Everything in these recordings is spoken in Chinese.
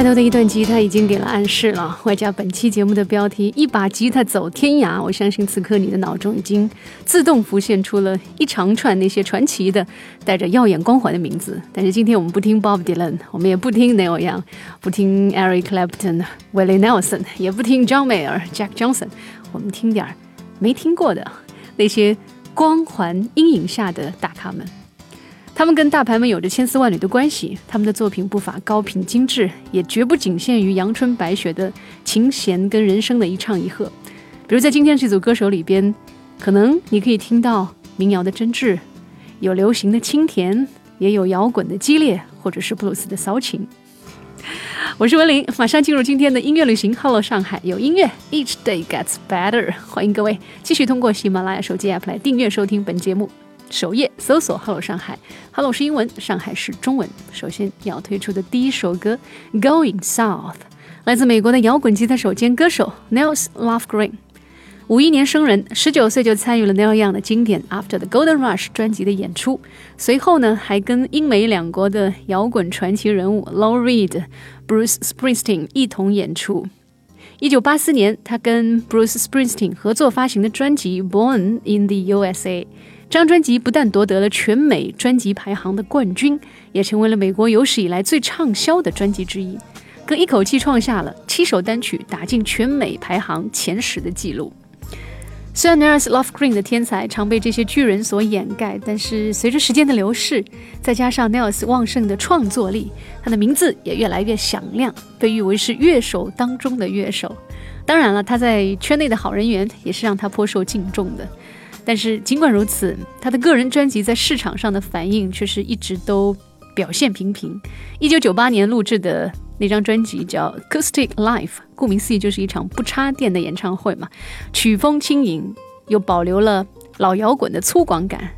开头的一段吉他已经给了暗示了，外加本期节目的标题“一把吉他走天涯”，我相信此刻你的脑中已经自动浮现出了一长串那些传奇的、带着耀眼光环的名字。但是今天我们不听 Bob Dylan，我们也不听 Neil Young，不听 Eric Clapton、Willie Nelson，也不听 John Mayer、Jack Johnson，我们听点儿没听过的那些光环阴影下的大咖们。他们跟大牌们有着千丝万缕的关系，他们的作品不乏高品精致，也绝不仅限于阳春白雪的琴弦跟人生的一唱一和。比如在今天这组歌手里边，可能你可以听到民谣的真挚，有流行的清甜，也有摇滚的激烈，或者是布鲁斯的骚情。我是文林，马上进入今天的音乐旅行。Hello 上海，有音乐，Each day gets better。欢迎各位继续通过喜马拉雅手机 App 来订阅收听本节目。首页搜索 “Hello 上海 ”，Hello 是英文，上海是中文。首先要推出的第一首歌《Going South》，来自美国的摇滚吉他手兼歌手 Nils Lofgren。五一年生人，十九岁就参与了 Neil Young 的经典《After the Golden Rush》专辑的演出。随后呢，还跟英美两国的摇滚传奇人物 Lou Reed、Bruce Springsteen 一同演出。一九八四年，他跟 Bruce Springsteen 合作发行的专辑《Born in the USA》。这张专辑不但夺得了全美专辑排行的冠军，也成为了美国有史以来最畅销的专辑之一，更一口气创下了七首单曲打进全美排行前十的记录。虽然 Nils Lofgren 的天才常被这些巨人所掩盖，但是随着时间的流逝，再加上 Nils 旺盛的创作力，他的名字也越来越响亮，被誉为是乐手当中的乐手。当然了，他在圈内的好人缘也是让他颇受敬重的。但是尽管如此，他的个人专辑在市场上的反应却是一直都表现平平。一九九八年录制的那张专辑叫《Acoustic Live》，顾名思义就是一场不插电的演唱会嘛，曲风轻盈，又保留了老摇滚的粗犷感。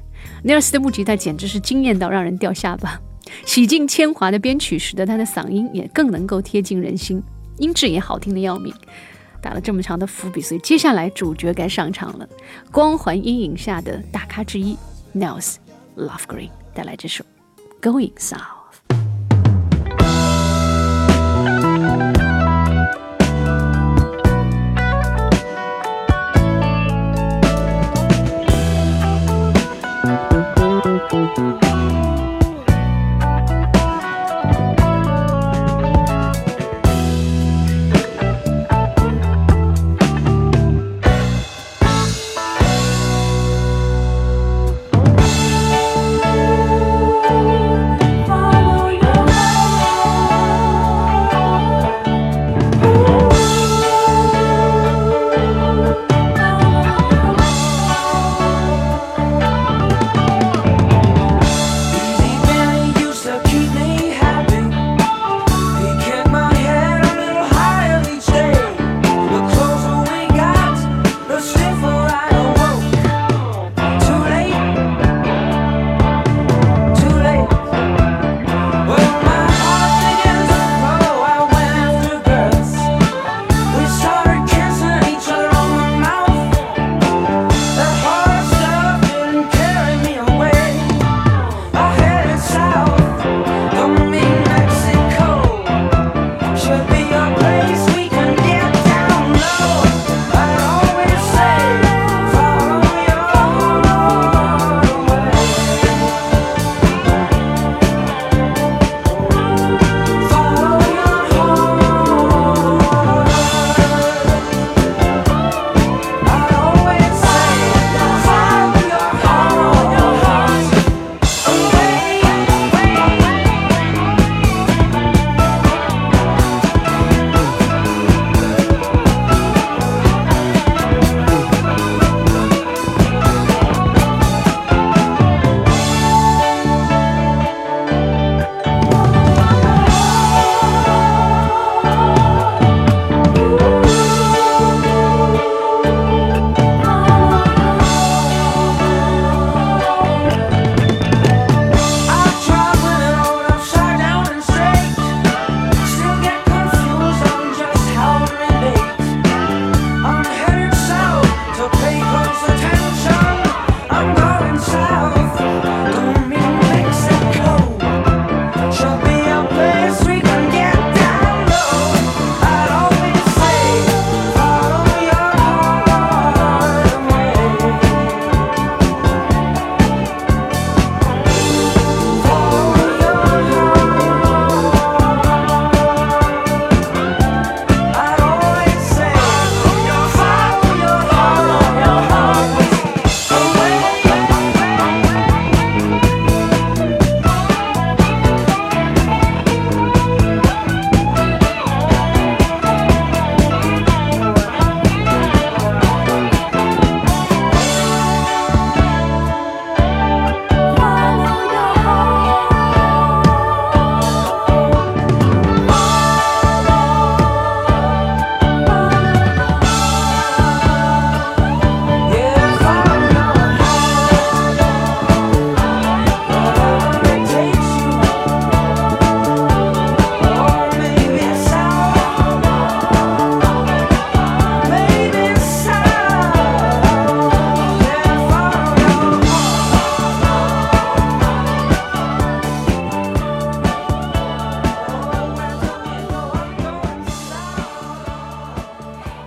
尼尔斯的木吉他简直是惊艳到让人掉下巴，洗尽铅华的编曲使得他的嗓音也更能够贴近人心，音质也好听的要命。打了这么长的伏笔，所以接下来主角该上场了。光环阴影下的大咖之一，Nels Lovegreen 带来这首《Going South》。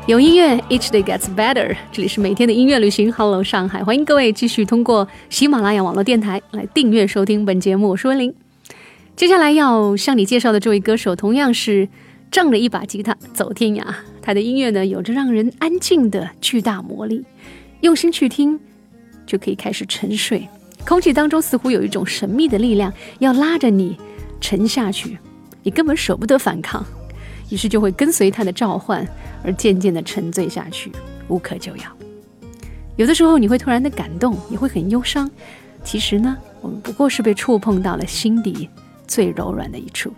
有音乐，each day gets better。这里是每天的音乐旅行，Hello 上海，欢迎各位继续通过喜马拉雅网络电台来订阅收听本节目。我是温玲。接下来要向你介绍的这位歌手，同样是仗着一把吉他走天涯。他的音乐呢，有着让人安静的巨大魔力，用心去听，就可以开始沉睡。空气当中似乎有一种神秘的力量，要拉着你沉下去，你根本舍不得反抗。于是就会跟随他的召唤而渐渐的沉醉下去，无可救药。有的时候你会突然的感动，也会很忧伤。其实呢，我们不过是被触碰到了心底最柔软的一处。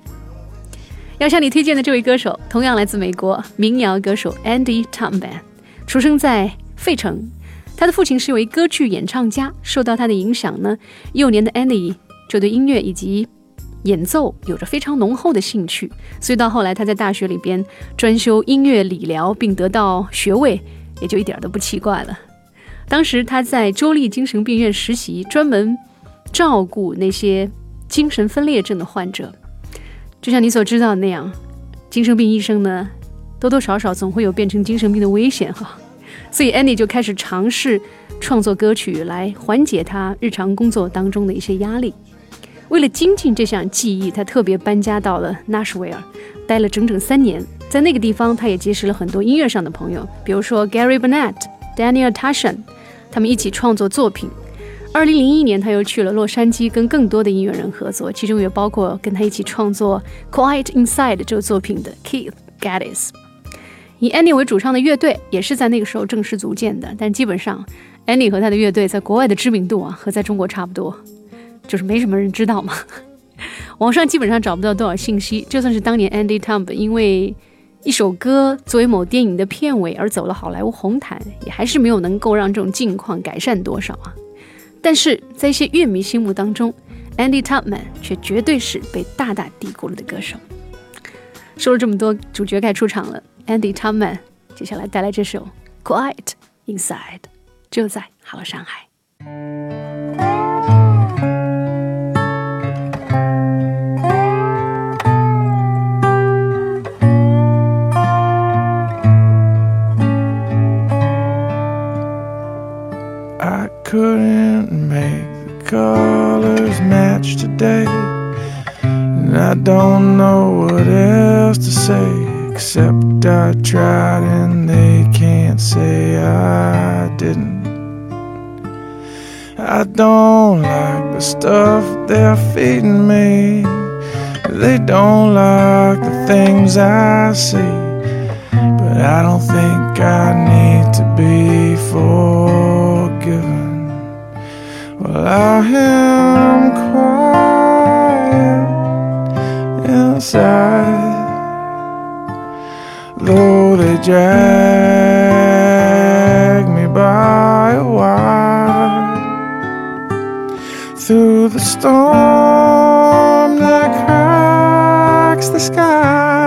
要向你推荐的这位歌手，同样来自美国民谣歌手 Andy t o m b a n 出生在费城。他的父亲是一位歌剧演唱家，受到他的影响呢，幼年的 Andy 就对音乐以及演奏有着非常浓厚的兴趣，所以到后来他在大学里边专修音乐理疗，并得到学位，也就一点都不奇怪了。当时他在州立精神病院实习，专门照顾那些精神分裂症的患者。就像你所知道的那样，精神病医生呢，多多少少总会有变成精神病的危险哈。所以 Andy 就开始尝试创作歌曲来缓解他日常工作当中的一些压力。为了精进这项技艺，他特别搬家到了 Nashville，待了整整三年。在那个地方，他也结识了很多音乐上的朋友，比如说 Gary Burnett、Daniel Tashan，他们一起创作作品。二零零一年，他又去了洛杉矶，跟更多的音乐人合作，其中也包括跟他一起创作《Quiet Inside》这个作品的 Keith Gaddis。以 Annie 为主唱的乐队也是在那个时候正式组建的，但基本上 Annie 和他的乐队在国外的知名度啊，和在中国差不多。就是没什么人知道嘛，网上基本上找不到多少信息。就算是当年 Andy t o m b 因为一首歌作为某电影的片尾而走了好莱坞红毯，也还是没有能够让这种境况改善多少啊。但是在一些乐迷心目当中，Andy Tupman 却绝对是被大大低估了的歌手。说了这么多，主角该出场了，Andy Tupman 接下来带来这首《Quiet Inside》，就在 Hello 上海。Couldn't make the colors match today. And I don't know what else to say, except I tried and they can't say I didn't. I don't like the stuff they're feeding me. They don't like the things I see. But I don't think I need to be forgiven. Well, I am quiet inside, though they drag me by a wire through the storm that cracks the sky.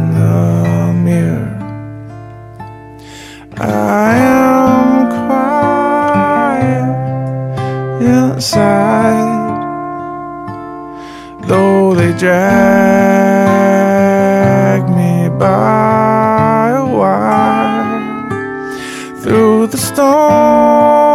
inside, though they drag me by a wire through the storm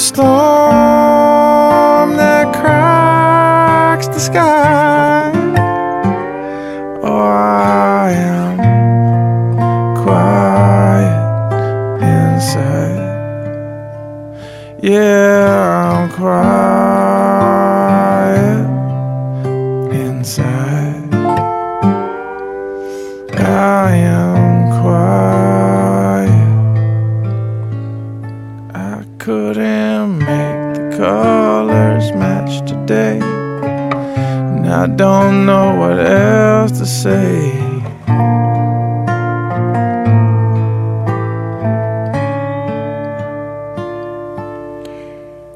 storm that cracks the sky. Oh, I am quiet inside. Yeah, I'm quiet don't know what else to say.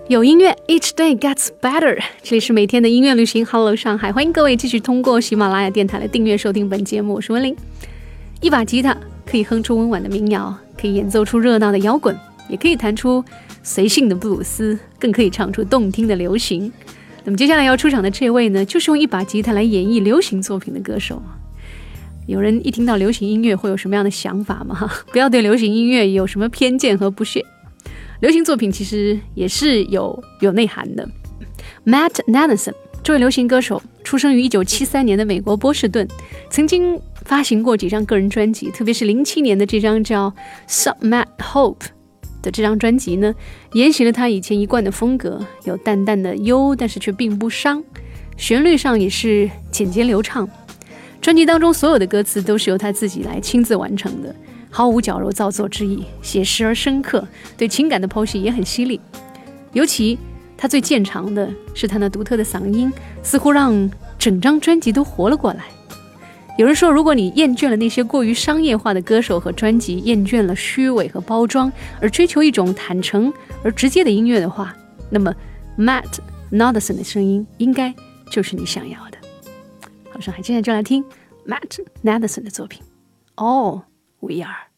有音乐，Each day gets better。这里是每天的音乐旅行，Hello 上海，欢迎各位继续通过喜马拉雅电台来订阅收听本节目。我是文玲。一把吉他可以哼出温婉的民谣，可以演奏出热闹的摇滚，也可以弹出随性的布鲁斯，更可以唱出动听的流行。那么接下来要出场的这位呢，就是用一把吉他来演绎流行作品的歌手。有人一听到流行音乐会有什么样的想法吗？不要对流行音乐有什么偏见和不屑。流行作品其实也是有有内涵的。Matt Nelson 这位流行歌手出生于一九七三年的美国波士顿，曾经发行过几张个人专辑，特别是零七年的这张叫《Sub Matt Hope》的这张专辑呢，沿袭了他以前一贯的风格，有淡淡的忧，但是却并不伤，旋律上也是简洁流畅。专辑当中所有的歌词都是由他自己来亲自完成的。毫无矫揉造作之意，写实而深刻，对情感的剖析也很犀利。尤其他最见长的是他那独特的嗓音，似乎让整张专辑都活了过来。有人说，如果你厌倦了那些过于商业化的歌手和专辑，厌倦了虚伪和包装，而追求一种坦诚而直接的音乐的话，那么 Matt Nelson 的声音应该就是你想要的。好，上海，现在就来听 Matt Nelson 的作品。All。we are.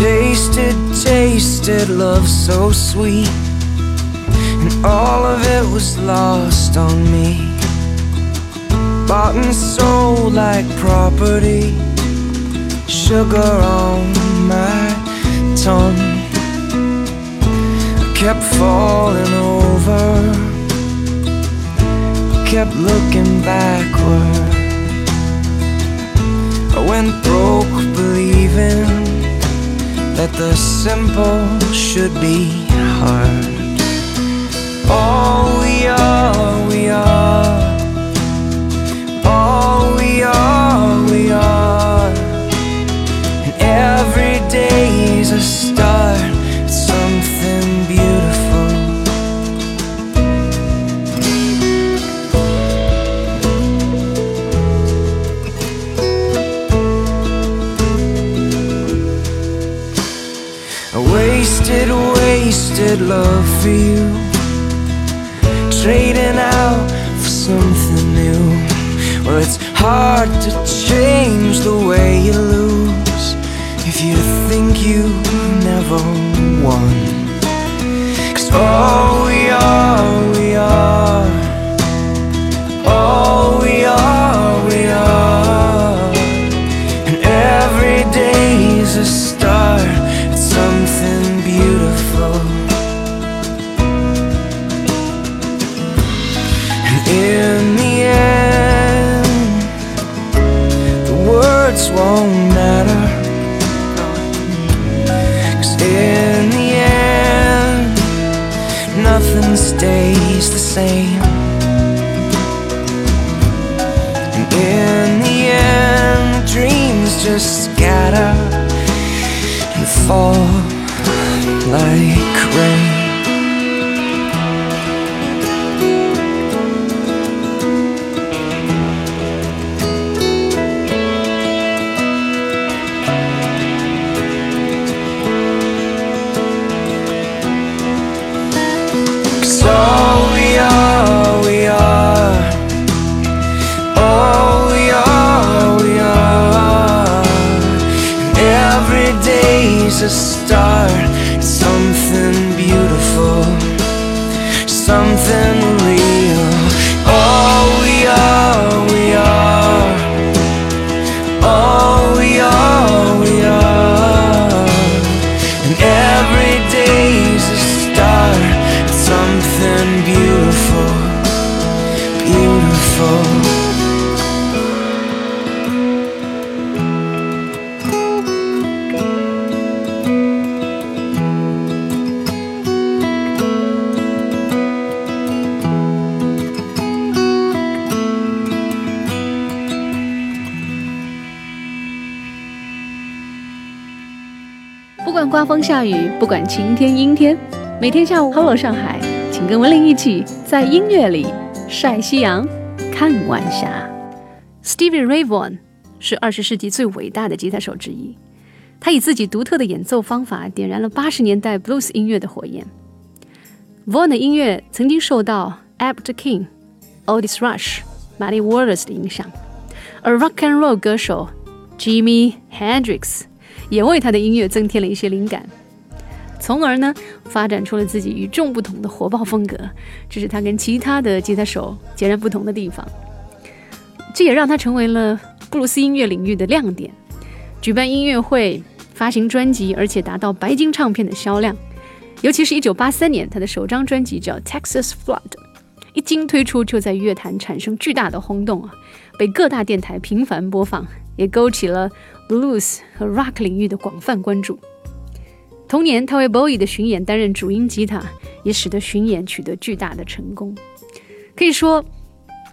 tasted, tasted love so sweet, and all of it was lost on me. Bought and sold like property, sugar on my tongue I kept falling over, kept looking backward. I went broke that the simple should be hard. All we are, love for you. Trading out for something new. Well, it's hard to change the way you lose if you think you never won. Cause all we are, we are. so 刮风下雨，不管晴天阴天，每天下午，Hello 上海，请跟文林一起在音乐里晒夕阳、看晚霞。Stevie Ray Vaughan 是二十世纪最伟大的吉他手之一，他以自己独特的演奏方法点燃了八十年代 blues 音乐的火焰。Vaughan 的音乐曾经受到 Albert King、Otis Rush、Muddy Waters 的影响，而 rock and roll 歌手 Jimi Hendrix 也为他的音乐增添了一些灵感，从而呢发展出了自己与众不同的火爆风格，这是他跟其他的吉他手截然不同的地方。这也让他成为了布鲁斯音乐领域的亮点，举办音乐会、发行专辑，而且达到白金唱片的销量。尤其是一九八三年，他的首张专辑叫《Texas Flood》，一经推出就在乐坛产生巨大的轰动啊，被各大电台频繁播放，也勾起了 blues 和 rock 领域的广泛关注。同年，他为 Bowie 的巡演担任主音吉他，也使得巡演取得巨大的成功。可以说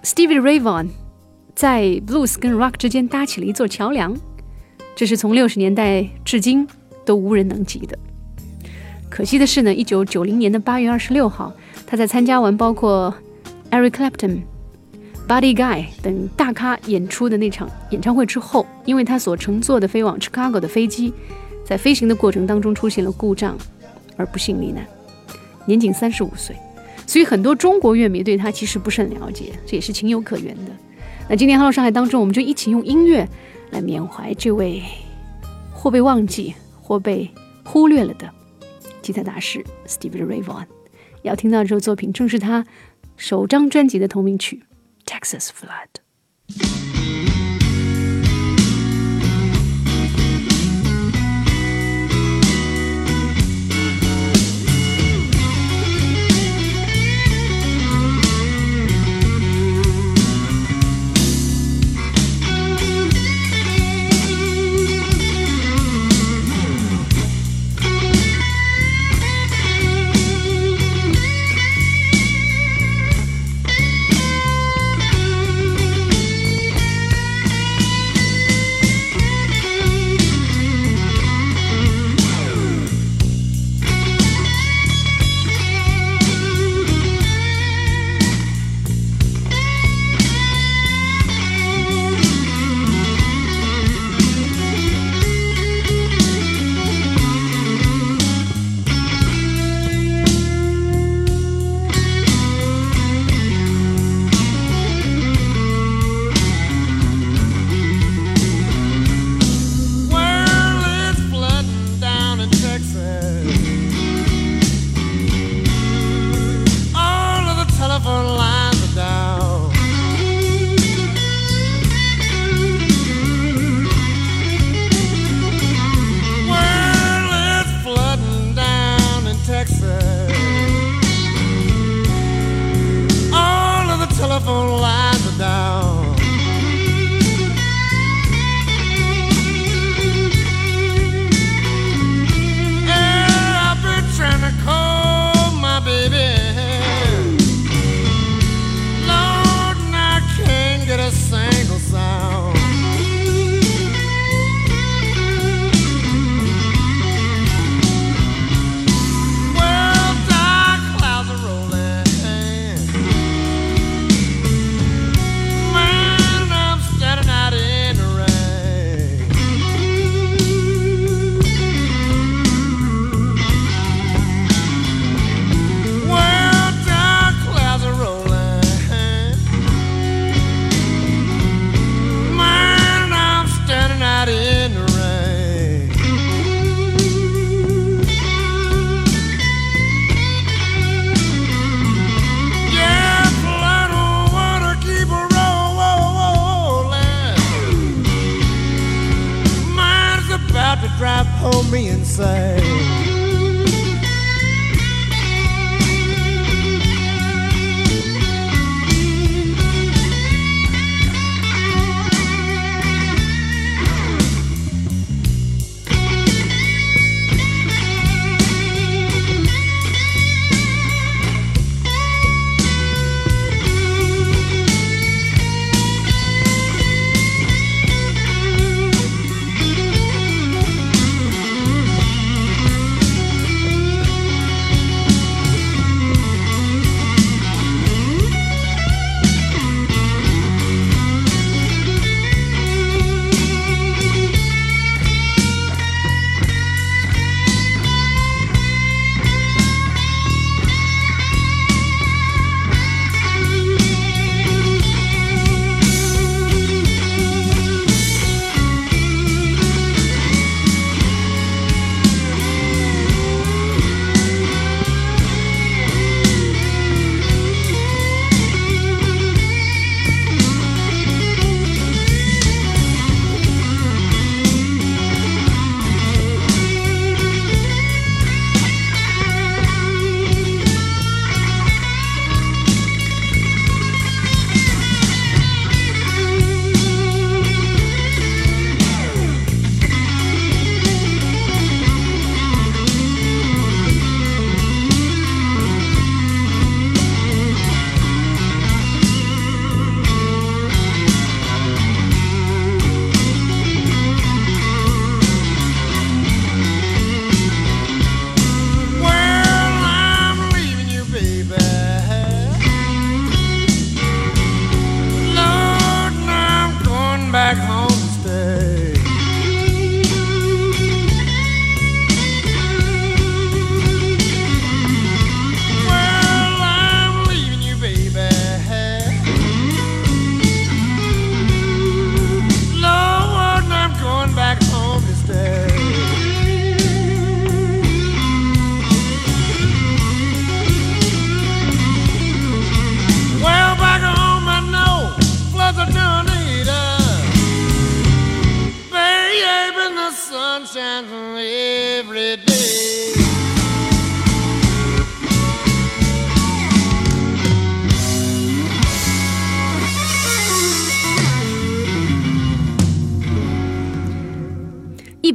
，Stevie Ray Vaughan 在 blues 跟 rock 之间搭起了一座桥梁，这是从六十年代至今都无人能及的。可惜的是呢，一九九零年的八月二十六号，他在参加完包括 Eric Clapton、Buddy Guy 等大咖演出的那场演唱会之后，因为他所乘坐的飞往 Chicago 的飞机，在飞行的过程当中出现了故障，而不幸罹难，年仅三十五岁。所以很多中国乐迷对他其实不甚了解，这也是情有可原的。那今天《Hello 上海》当中，我们就一起用音乐来缅怀这位或被忘记或被忽略了的。吉他大师 Stevie Ray Vaughan，要听到这首作品正是他首张专辑的同名曲《Texas Flood》。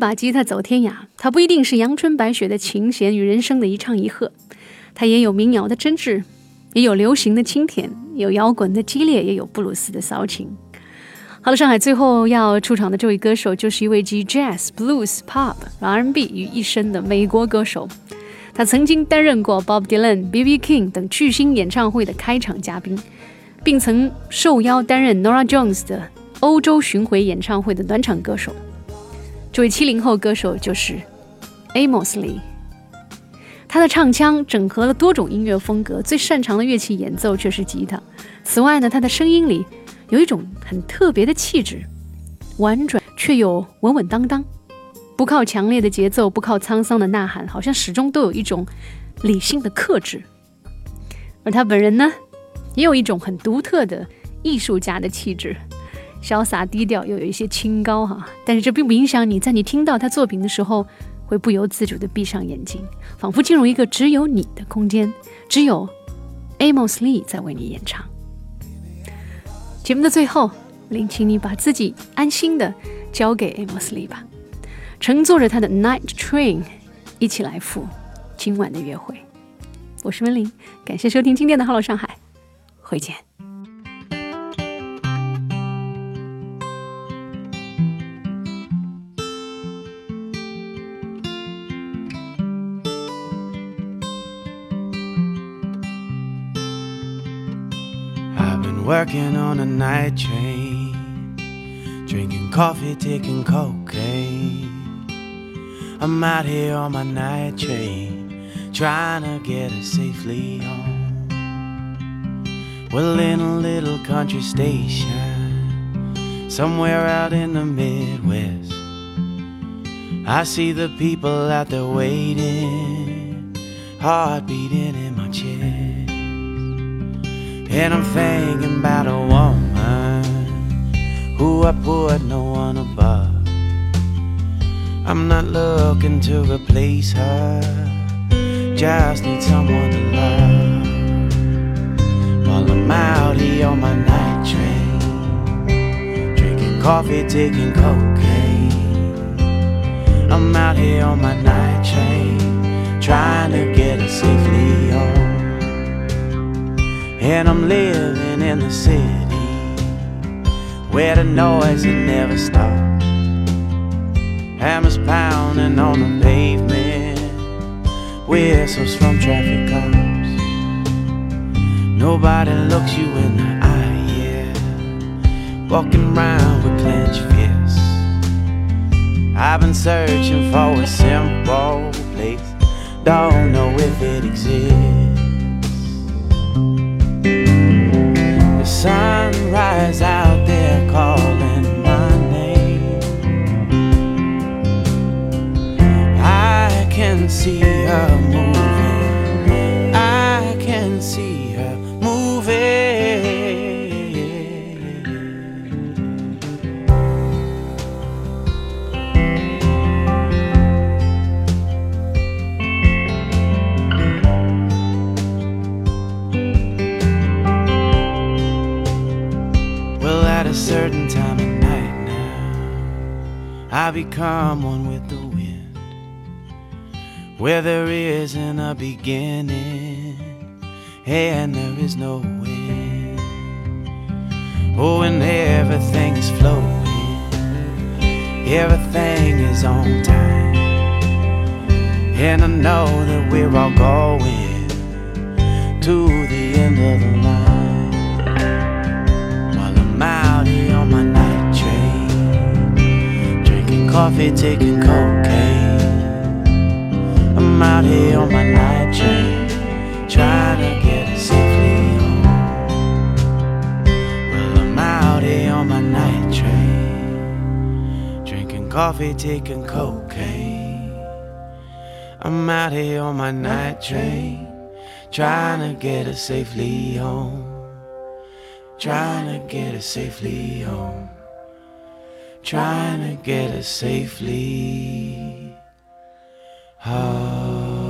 把吉他走天涯，它不一定是阳春白雪的琴弦与人生的一唱一和，它也有民谣的真挚，也有流行的清甜，有摇滚的激烈，也有布鲁斯的骚情。好了，上海最后要出场的这位歌手，就是一位集 jazz、blues、pop、R&B 于一身的美国歌手。他曾经担任过 Bob Dylan、B.B. King 等巨星演唱会的开场嘉宾，并曾受邀担任 Nora Jones 的欧洲巡回演唱会的暖场歌手。这位七零后歌手就是 Amos Lee，他的唱腔整合了多种音乐风格，最擅长的乐器演奏却是吉他。此外呢，他的声音里有一种很特别的气质，婉转却又稳稳当当，不靠强烈的节奏，不靠沧桑的呐喊，好像始终都有一种理性的克制。而他本人呢，也有一种很独特的艺术家的气质。潇洒低调，又有一些清高哈，但是这并不影响你在你听到他作品的时候，会不由自主地闭上眼睛，仿佛进入一个只有你的空间，只有 Amos Lee 在为你演唱。节目的最后，林请你把自己安心的交给 Amos Lee 吧，乘坐着他的 Night Train，一起来赴今晚的约会。我是温玲，感谢收听今天的 Hello 上海，回见。Working on a night train, drinking coffee, taking cocaine. I'm out here on my night train, trying to get us safely home. Well, in a little country station, somewhere out in the Midwest, I see the people out there waiting, heart beating. And I'm thinking about a woman who I put no one above. I'm not looking to replace her, just need someone to love. While I'm out here on my night train, drinking coffee, taking cocaine. I'm out here on my night train, trying to get us safely. And I'm living in the city where the noise it never stops. Hammers pounding on the pavement, whistles from traffic cops. Nobody looks you in the eye, yeah. Walking around with clenched fists. I've been searching for a simple place, don't know if it exists. Become one with the wind, where there isn't a beginning and there is no end. Oh, and everything is flowing, everything is on time, and I know that we're all going to the end of the line. Coffee, taking cocaine. I'm out here on my night train, trying to get us safely home. Well, I'm out here on my night train, drinking coffee, taking cocaine. I'm out here on my night train, trying to get us safely home trying to get us safely home, trying to get us safely heart.